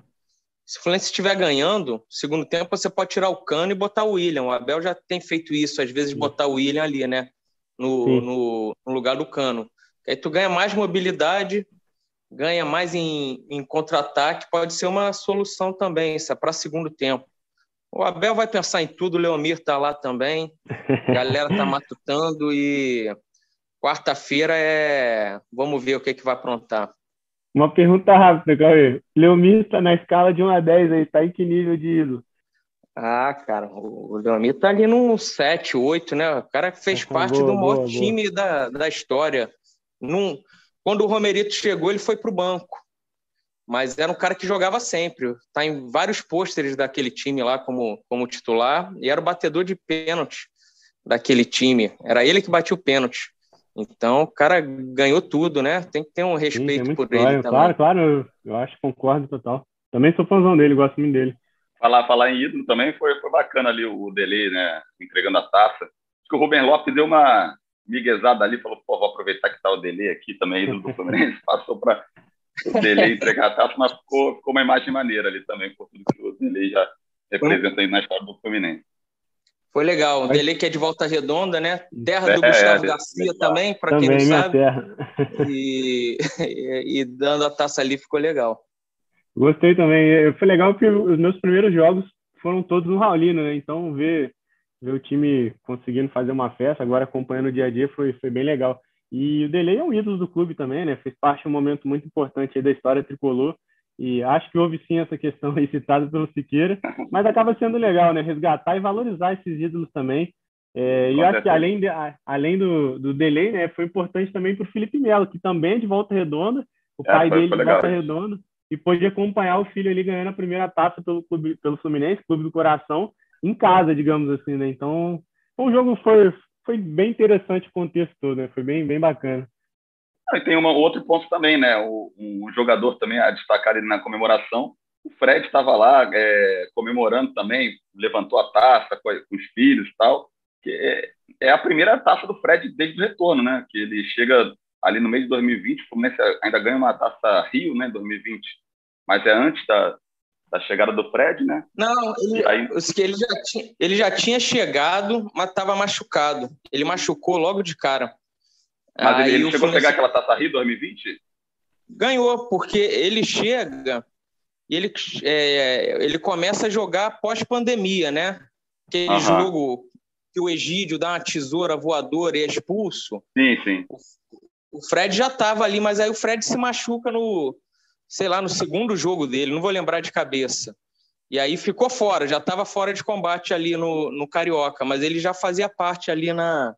Se o Fluminense estiver ganhando, segundo tempo você pode tirar o Cano e botar o William. O Abel já tem feito isso, às vezes botar o William ali, né? No, no, no, lugar do Cano. Aí tu ganha mais mobilidade, ganha mais em, em contra-ataque, pode ser uma solução também, isso é para segundo tempo. O Abel vai pensar em tudo, o Leomir tá lá também, a galera tá matutando e quarta-feira é. Vamos ver o que, que vai aprontar. Uma pergunta rápida, Cauê. Leomir está na escala de 1 a 10 aí, tá em que nível de ídolo? Ah, cara, o Leomir tá ali num 7, 8, né? O cara fez tá parte boa, do maior boa, time boa. Da, da história. Num, quando o Romerito chegou, ele foi para o banco. Mas era um cara que jogava sempre. Tá em vários pôsteres daquele time lá como, como titular. E era o batedor de pênalti daquele time. Era ele que batia o pênalti. Então, o cara ganhou tudo, né? Tem que ter um respeito Sim, por história. ele também. Claro, claro, eu, eu acho, concordo total. Também sou fãzão dele, gosto muito dele. Falar, falar em ídolo também foi, foi bacana ali o Dele, né? Entregando a taça. Acho que o Rubem Lopes deu uma miguezada ali, falou, pô, vou aproveitar que tá o Dele aqui também, ídolo do Fluminense, passou para o Dele entregar a taça, mas ficou, ficou uma imagem maneira ali também, por tudo que o Dele já representa aí na história do Fluminense. Foi legal. O Dele que é de Volta Redonda, né? Terra do é, Gustavo é, Garcia é, também, para quem não sabe. Terra. E, e, e, dando a taça ali ficou legal. Gostei também. Foi legal que os meus primeiros jogos foram todos no Raulino, né? Então ver, ver o time conseguindo fazer uma festa, agora acompanhando o dia a dia, foi, foi bem legal. E o Delay é um ídolo do clube também, né? Fez parte de um momento muito importante da história tricolor. E acho que houve sim essa questão aí citada pelo Siqueira, mas acaba sendo legal, né? Resgatar e valorizar esses ídolos também. É, e eu acho que além, de, além do, do delay, né, foi importante também para o Felipe Melo, que também é de volta redonda, o é, pai foi, dele foi de volta redonda, e pôde acompanhar o filho ali ganhando a primeira taça pelo, clube, pelo Fluminense, Clube do Coração, em casa, digamos assim, né? Então, o jogo foi, foi bem interessante o contexto todo, né? Foi bem, bem bacana. E tem um outro ponto também, né? O, um jogador também a destacar ali na comemoração. O Fred estava lá é, comemorando também, levantou a taça com, com os filhos e tal. Que é, é, a primeira taça do Fred desde o retorno, né? Que ele chega ali no mês de 2020, o ainda ganha uma taça Rio, né? 2020, mas é antes da, da chegada do Fred, né? Não, ele, aí... ele, já tinha, ele já tinha chegado, mas estava machucado. Ele machucou logo de cara. Mas ele, ele chegou a pegar aquela Taça Rio 2020? Ganhou, porque ele chega e ele, é, ele começa a jogar pós-pandemia, né? Aquele uhum. jogo que o Egídio dá uma tesoura voadora e é expulso. Sim, sim. O, o Fred já estava ali, mas aí o Fred se machuca no, sei lá, no segundo jogo dele, não vou lembrar de cabeça. E aí ficou fora, já estava fora de combate ali no, no Carioca, mas ele já fazia parte ali na,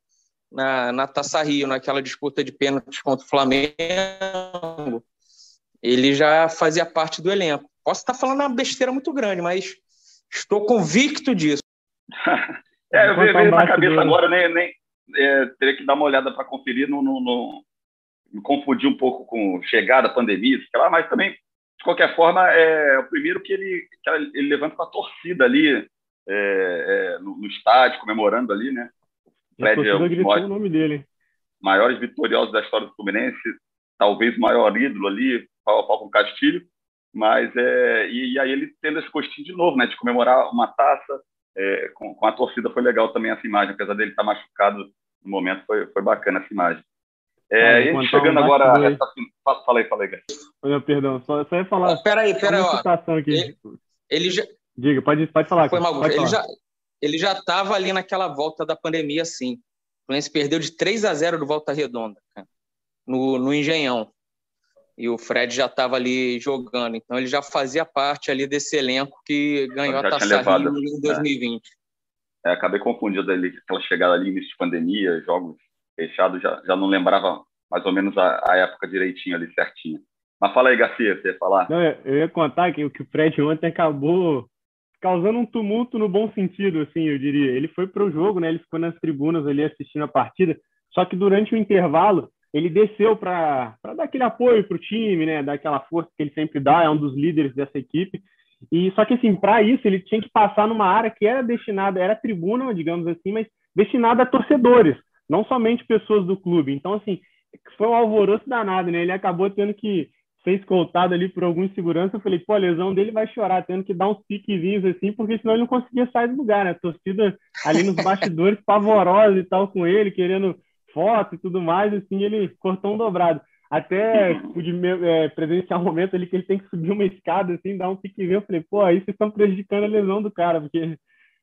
na, na Taça Rio, naquela disputa de pênaltis contra o Flamengo, ele já fazia parte do elenco. Posso estar falando uma besteira muito grande, mas estou convicto disso. é, eu vejo na cabeça agora, nem, nem é, teria que dar uma olhada para conferir, não, não, não, me confundir um pouco com chegada, pandemia, sei lá, mas também, de qualquer forma, é o primeiro que ele, que ele levanta com a torcida ali é, é, no, no estádio, comemorando ali, né? Fred é um dos maiores, o nome dele. maiores vitoriosos da história do Fluminense, talvez o maior ídolo ali, pau a pau com o Castilho, mas é, e, e, aí ele tendo esse gostinho de novo, né, de comemorar uma taça é, com, com, a torcida foi legal também essa imagem, apesar dele estar machucado no momento, foi, foi bacana essa imagem. É, ah, e chegando agora, essa, fala aí, fala aí, perdão, só, só ia falar. Oh, peraí, peraí, ó. Aqui. Ele, ele já. Diga, pode, pode falar. Foi mal, pode ele, falar. Já, ele já estava ali naquela volta da pandemia, sim. O Fluminense perdeu de 3 a 0 do Volta Redonda, cara, no, no Engenhão. E o Fred já estava ali jogando, então ele já fazia parte ali desse elenco que ganhou a Taça Rio em 2020. É. É, acabei confundindo ali, aquela chegada ali, início de pandemia, jogos fechados, já, já não lembrava mais ou menos a, a época direitinho ali, certinho. Mas fala aí, Garcia, você ia falar? Não, eu ia contar que, que o Fred ontem acabou causando um tumulto no bom sentido, assim, eu diria. Ele foi para o jogo, né? Ele ficou nas tribunas ali assistindo a partida. Só que durante o intervalo ele desceu para dar aquele apoio para o time, né? Dar aquela força que ele sempre dá. É um dos líderes dessa equipe. E só que assim, para isso ele tinha que passar numa área que era destinada, era tribuna, digamos assim, mas destinada a torcedores, não somente pessoas do clube. Então assim, foi um alvoroço danado, né? Ele acabou tendo que ser escoltado ali por algum segurança, eu falei, pô, a lesão dele vai chorar, tendo que dar uns piquezinhos assim, porque senão ele não conseguia sair do lugar, né? A torcida ali nos bastidores pavorosa e tal com ele, querendo foto e tudo mais, assim, ele cortou um dobrado. Até pude é, presenciar um momento ali que ele tem que subir uma escada, assim, dar um piquezinho. Eu falei, pô, aí vocês estão prejudicando a lesão do cara, porque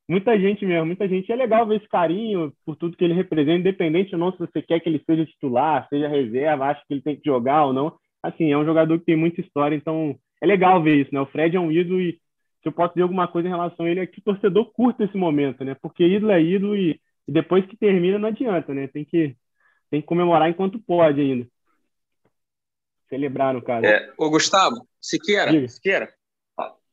muita gente mesmo, muita gente. É legal ver esse carinho por tudo que ele representa, independente ou não se você quer que ele seja titular, seja reserva, acha que ele tem que jogar ou não. Assim, é um jogador que tem muita história, então é legal ver isso, né? O Fred é um ídolo e se eu posso dizer alguma coisa em relação a ele é que o torcedor curta esse momento, né? Porque ídolo é ídolo e, e depois que termina não adianta, né? Tem que, tem que comemorar enquanto pode ainda. Celebrar, no caso. É. Ô, Gustavo, Siqueira, Diga. Siqueira.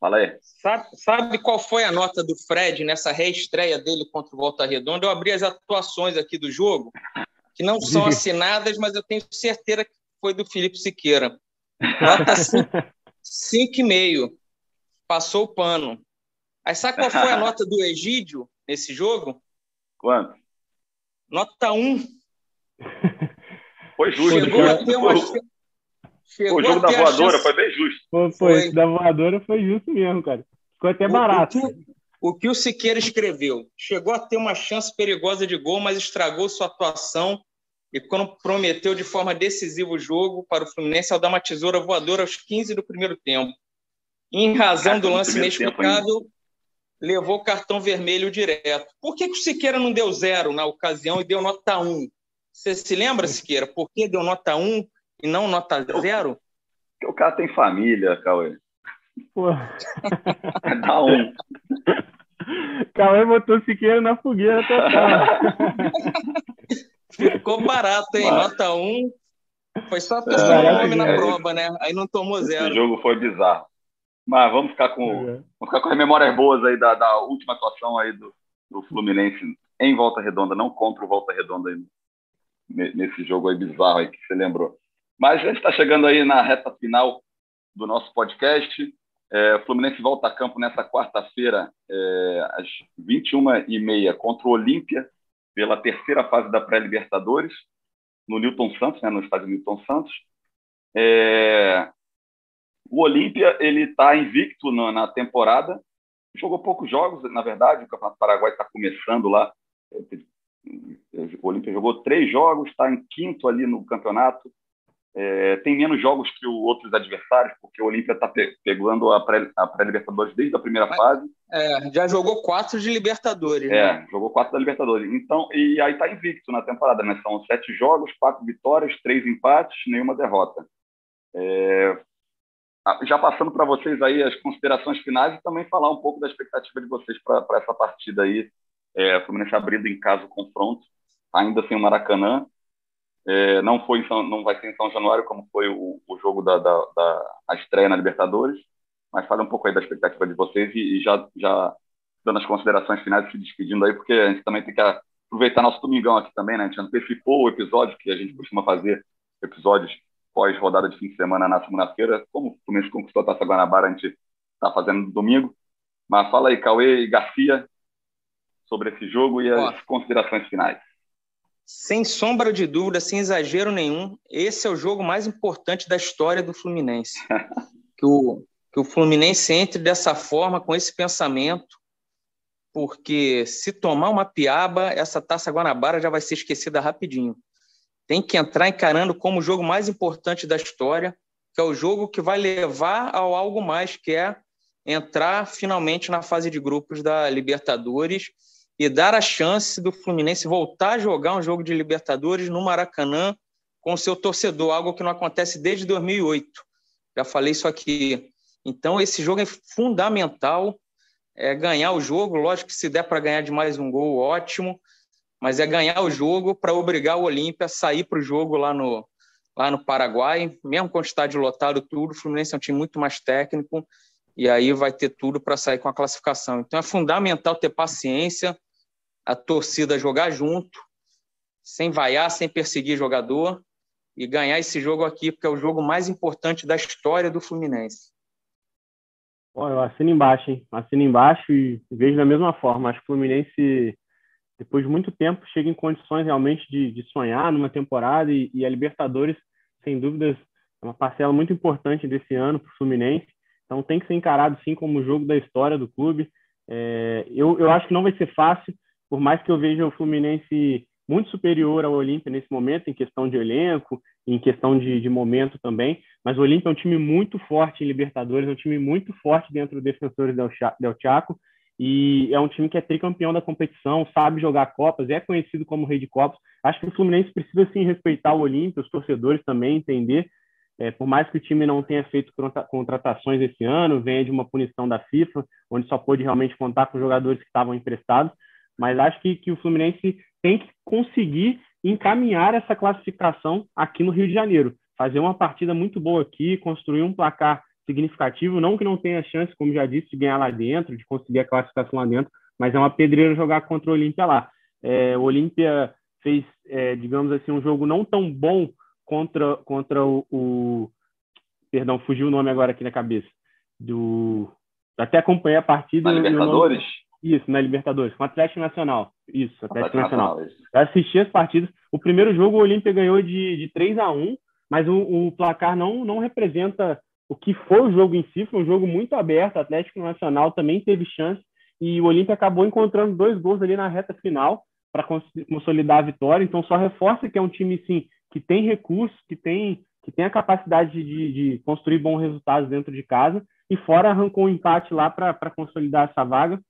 Fala aí. Sabe, sabe qual foi a nota do Fred nessa reestreia dele contra o Volta Redonda? Eu abri as atuações aqui do jogo, que não são assinadas, mas eu tenho certeza que foi do Felipe Siqueira. Nota 5,5. Passou o pano. Aí sabe qual foi a nota do Egídio nesse jogo? Quanto? Nota 1. Foi justo. Chegou a ter uma, Chegou o jogo da voadora chance... foi bem justo. Foi, foi. Esse da voadora foi justo mesmo, cara. Ficou até barato. O, o, que, o que o Siqueira escreveu? Chegou a ter uma chance perigosa de gol, mas estragou sua atuação e quando prometeu de forma decisiva o jogo para o Fluminense ao dar uma tesoura voadora aos 15 do primeiro tempo. Em razão do lance inexplicável, levou o cartão vermelho direto. Por que, que o Siqueira não deu zero na ocasião e deu nota 1? Você se lembra, Siqueira, por que deu nota 1 e não nota zero? Porque o cara tem família, Cauê. Pô. Dá um. Cauê botou Siqueira na fogueira total. Ficou barato, hein? Mas... Nota 1. Um. Foi só a é, o nome na é, prova, né? Aí não tomou zero. O jogo foi bizarro. Mas vamos ficar com, é. vamos ficar com as memórias boas aí da, da última atuação aí do, do Fluminense em Volta Redonda, não contra o Volta Redonda aí, nesse jogo aí bizarro aí que você lembrou. Mas a gente está chegando aí na reta final do nosso podcast. É, o Fluminense volta a campo nessa quarta-feira, é, às 21h30, contra o Olímpia, pela terceira fase da pré-Libertadores, no Newton Santos, né, no estádio Newton Santos. É, o Olímpia está invicto na, na, temporada, jogou poucos jogos, na verdade, o Campeonato Paraguai está começando lá. O Olímpia jogou três jogos, está em quinto ali no campeonato, é, tem menos jogos que os outros adversários, porque o Olímpia está pe pegando a pré-Libertadores pré desde a primeira Mas, fase. É, já jogou quatro de Libertadores. É, né? jogou quatro da Libertadores. Então, e aí está invicto na temporada, né? São sete jogos, quatro vitórias, três empates, nenhuma derrota. É, já passando para vocês aí as considerações finais e também falar um pouco da expectativa de vocês para essa partida aí. É, Fluminense abrindo em casa o confronto, ainda sem o Maracanã. É, não foi não vai ser em São Januário como foi o, o jogo da, da, da estreia na Libertadores, mas fala um pouco aí da expectativa de vocês e, e, já já dando as considerações finais se despedindo aí, porque a gente também tem que aproveitar nosso domingão aqui também, né? A gente antecipou o episódio que a gente costuma fazer episódios pós rodada de fim de semana na segunda-feira, como o Fluminense conquistou a Taça Guanabara, a gente está fazendo no domingo. Mas fala aí, Cauê e Garcia, sobre esse jogo e as considerações finais. Sem sombra de dúvida, sem exagero nenhum, esse é o jogo mais importante da história do Fluminense. que, o, que o Fluminense entre dessa forma, com esse pensamento, porque se tomar uma piaba, essa taça Guanabara já vai ser esquecida rapidinho. Tem que entrar encarando como o jogo mais importante da história, que é o jogo que vai levar ao algo mais, que é entrar finalmente na fase de grupos da Libertadores e dar a chance do Fluminense voltar a jogar um jogo de Libertadores no Maracanã com seu torcedor, algo que não acontece desde 2008. Já falei isso aqui. Então, esse jogo é fundamental. É ganhar o jogo, lógico que se der para ganhar de mais um gol, ótimo, mas é ganhar o jogo para obrigar o Olímpia a sair para o jogo lá no, lá no Paraguai, mesmo com estádio lotado, tudo. O Fluminense é um time muito mais técnico e aí vai ter tudo para sair com a classificação. Então é fundamental ter paciência, a torcida jogar junto, sem vaiar, sem perseguir jogador e ganhar esse jogo aqui, porque é o jogo mais importante da história do Fluminense. Pô, eu assino embaixo, hein? Assino embaixo e vejo da mesma forma. Acho que o Fluminense, depois de muito tempo, chega em condições realmente de, de sonhar numa temporada e, e, a Libertadores, sem dúvidas, é uma parcela muito importante desse ano para o Fluminense. Então tem que ser encarado sim como o jogo da história do clube. É, eu, eu acho que não vai ser fácil, por mais que eu veja o Fluminense muito superior ao Olímpia nesse momento, em questão de elenco, em questão de, de momento também. Mas o Olímpia é um time muito forte em Libertadores, é um time muito forte dentro do Defensores del, del Chaco. E é um time que é tricampeão da competição, sabe jogar Copas, é conhecido como rei de Copas. Acho que o Fluminense precisa sim respeitar o Olímpia, os torcedores também entender. É, por mais que o time não tenha feito contratações esse ano, venha de uma punição da FIFA, onde só pôde realmente contar com jogadores que estavam emprestados, mas acho que, que o Fluminense tem que conseguir encaminhar essa classificação aqui no Rio de Janeiro. Fazer uma partida muito boa aqui, construir um placar significativo, não que não tenha chance, como já disse, de ganhar lá dentro, de conseguir a classificação lá dentro, mas é uma pedreira jogar contra o Olímpia lá. É, o Olímpia fez, é, digamos assim, um jogo não tão bom contra, contra o, o, Perdão, fugiu o nome agora aqui na cabeça. Do. Até acompanhei a partida. Na Libertadores? Nome... Isso, na Libertadores, com o Atlético Nacional. Isso, Atlético, Atlético Nacional. Nacional Eu assisti as partidas. O primeiro jogo o Olímpia ganhou de, de 3 a 1 mas o, o, placar não, não representa o que foi o jogo em si. Foi um jogo muito aberto. O Atlético Nacional também teve chance e o Olímpia acabou encontrando dois gols ali na reta final para consolidar a vitória. Então, só reforça que é um time, sim, que tem recursos, que tem, que tem a capacidade de, de construir bons resultados dentro de casa. E fora arrancou um empate lá para consolidar essa vaga.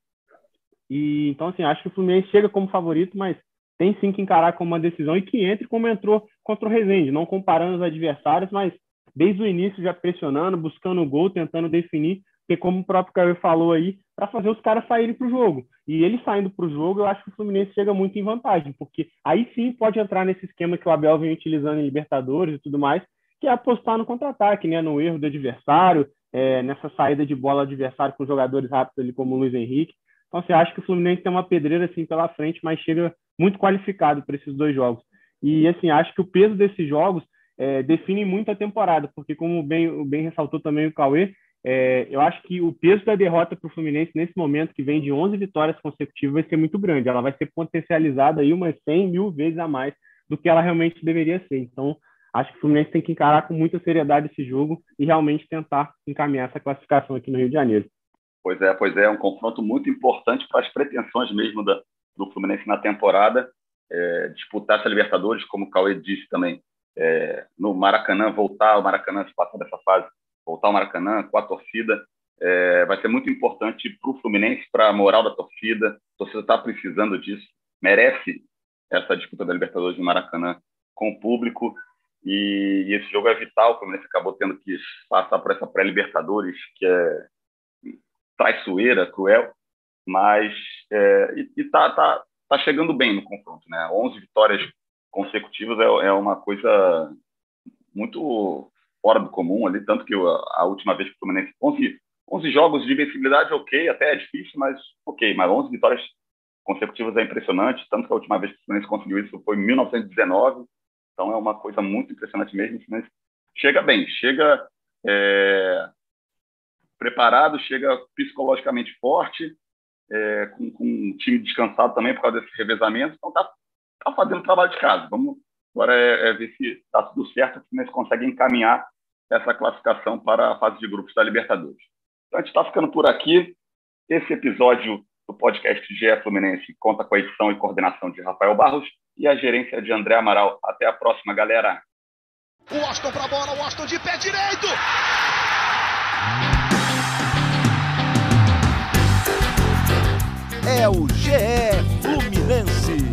E então, assim, acho que o Fluminense chega como favorito, mas tem sim que encarar como uma decisão e que entre como entrou contra o Rezende, não comparando os adversários, mas desde o início já pressionando, buscando o gol, tentando definir, porque como o próprio Caio falou aí, para fazer os caras saírem para o jogo. E ele saindo para o jogo, eu acho que o Fluminense chega muito em vantagem, porque aí sim pode entrar nesse esquema que o Abel vem utilizando em Libertadores e tudo mais, que é apostar no contra-ataque, né? no erro do adversário, é, nessa saída de bola adversário com jogadores rápidos ali como o Luiz Henrique. Então, você acha que o Fluminense tem uma pedreira assim pela frente, mas chega muito qualificado para esses dois jogos. E assim, acho que o peso desses jogos é, define muito a temporada, porque como bem, bem ressaltou também o Cauê, é, eu acho que o peso da derrota para o Fluminense nesse momento, que vem de 11 vitórias consecutivas, vai ser muito grande. Ela vai ser potencializada aí umas 100 mil vezes a mais do que ela realmente deveria ser. Então, acho que o Fluminense tem que encarar com muita seriedade esse jogo e realmente tentar encaminhar essa classificação aqui no Rio de Janeiro. Pois é, pois é, um confronto muito importante para as pretensões mesmo da, do Fluminense na temporada, é, disputar essa Libertadores, como o Cauê disse também, é, no Maracanã, voltar ao Maracanã, se passar dessa fase, voltar ao Maracanã com a torcida, é, vai ser muito importante para o Fluminense, para a moral da torcida, a torcida está precisando disso, merece essa disputa da Libertadores no Maracanã com o público, e, e esse jogo é vital, o Fluminense acabou tendo que passar por essa pré-Libertadores, que é traiçoeira, cruel, mas é, e, tá, tá, tá chegando bem no confronto, né? 11 vitórias consecutivas é, é uma coisa muito fora do comum ali, tanto que a, a última vez que o Fluminense 11, 11 jogos de invencibilidade, ok, até é difícil, mas ok, mas 11 vitórias consecutivas é impressionante, tanto que a última vez que o Fluminense conseguiu isso foi em 1919, então é uma coisa muito impressionante mesmo, o Fluminense chega bem, chega é, preparado, chega psicologicamente forte, é, com, com um time descansado também por causa desse revezamento. Então tá, tá fazendo trabalho de casa. Vamos agora é, é ver se está tudo certo, se eles conseguem encaminhar essa classificação para a fase de grupos da Libertadores. Então a gente está ficando por aqui. Esse episódio do podcast GE Fluminense conta com a edição e coordenação de Rafael Barros e a gerência de André Amaral. Até a próxima, galera. O Austin a bola, o Austin de pé direito! é o GE Fluminense.